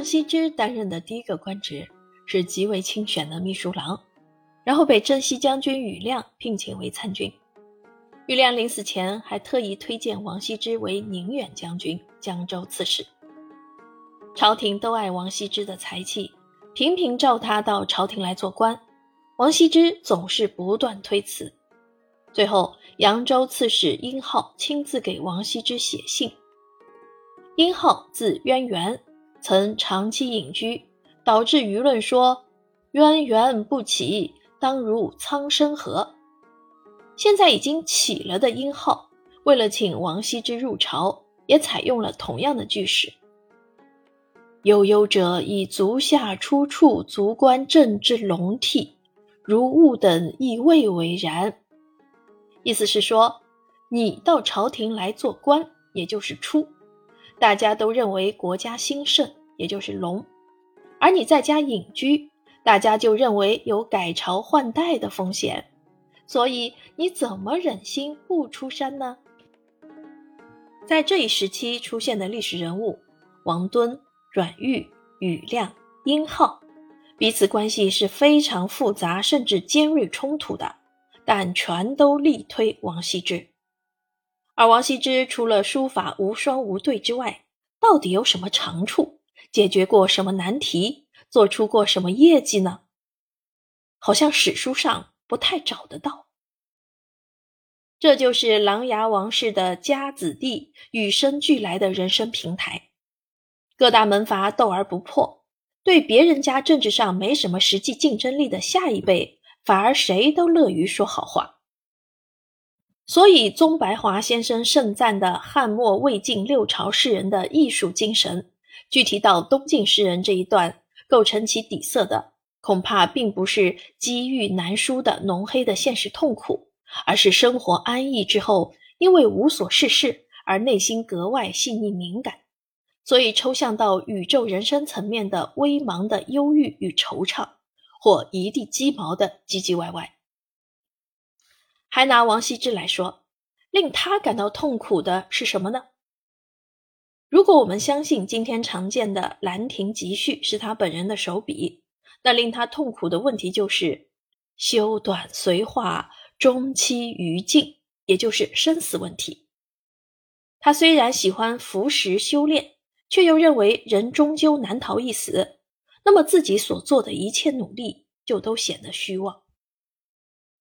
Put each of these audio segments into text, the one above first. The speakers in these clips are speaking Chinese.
王羲之担任的第一个官职是极为清选的秘书郎，然后被征西将军庾亮聘请为参军。庾亮临死前还特意推荐王羲之为宁远将军、江州刺史。朝廷都爱王羲之的才气，频频召他到朝廷来做官。王羲之总是不断推辞。最后，扬州刺史殷浩亲自给王羲之写信。殷浩字渊源，曾长期隐居，导致舆论说“渊源不起，当如苍生何”。现在已经起了的殷浩，为了请王羲之入朝，也采用了同样的句式。悠悠者以足下出处，足观政之龙替，如物等亦未为然。意思是说，你到朝廷来做官，也就是出，大家都认为国家兴盛，也就是隆；而你在家隐居，大家就认为有改朝换代的风险，所以你怎么忍心不出山呢？在这一时期出现的历史人物，王敦。阮玉、庾亮、殷浩，彼此关系是非常复杂，甚至尖锐冲突的，但全都力推王羲之。而王羲之除了书法无双无对之外，到底有什么长处？解决过什么难题？做出过什么业绩呢？好像史书上不太找得到。这就是琅琊王氏的家子弟与生俱来的人生平台。各大门阀斗而不破，对别人家政治上没什么实际竞争力的下一辈，反而谁都乐于说好话。所以，宗白华先生盛赞的汉末魏晋六朝诗人的艺术精神，具体到东晋诗人这一段，构成其底色的，恐怕并不是机遇难书的浓黑的现实痛苦，而是生活安逸之后，因为无所事事而内心格外细腻敏感。所以，抽象到宇宙人生层面的微茫的忧郁与惆怅，或一地鸡毛的唧唧歪歪。还拿王羲之来说，令他感到痛苦的是什么呢？如果我们相信今天常见的《兰亭集序》是他本人的手笔，那令他痛苦的问题就是修短随化，终期于尽，也就是生死问题。他虽然喜欢服食修炼。却又认为人终究难逃一死，那么自己所做的一切努力就都显得虚妄。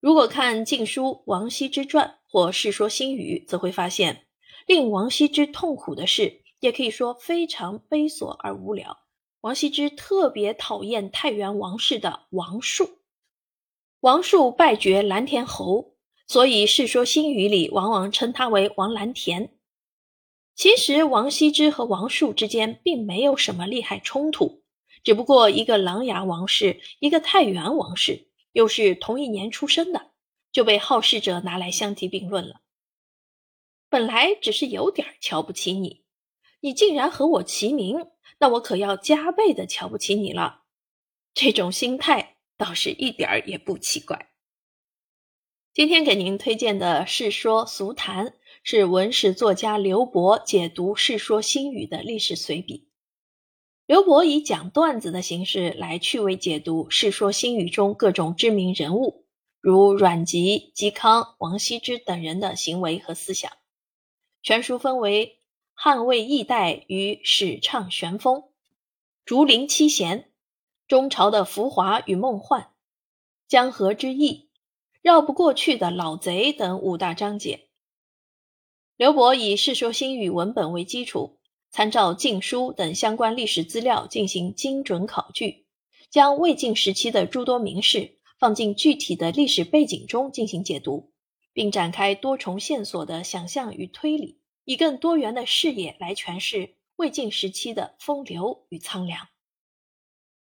如果看《晋书·王羲之传》或《世说新语》，则会发现，令王羲之痛苦的事，也可以说非常悲琐而无聊。王羲之特别讨厌太原王氏的王树，王树败绝蓝田侯，所以《世说新语》里往往称他为王蓝田。其实王羲之和王树之间并没有什么利害冲突，只不过一个琅琊王氏，一个太原王氏，又是同一年出生的，就被好事者拿来相提并论了。本来只是有点瞧不起你，你竟然和我齐名，那我可要加倍的瞧不起你了。这种心态倒是一点儿也不奇怪。今天给您推荐的《世说俗谈》。是文史作家刘伯解读《世说新语》的历史随笔。刘伯以讲段子的形式来趣味解读《世说新语》中各种知名人物，如阮籍、嵇康、王羲之等人的行为和思想。全书分为汉魏易代与史畅玄风、竹林七贤、中朝的浮华与梦幻、江河之意、绕不过去的老贼等五大章节。刘伯以《世说新语》文本为基础，参照《晋书》等相关历史资料进行精准考据，将魏晋时期的诸多名士放进具体的历史背景中进行解读，并展开多重线索的想象与推理，以更多元的视野来诠释魏晋时期的风流与苍凉。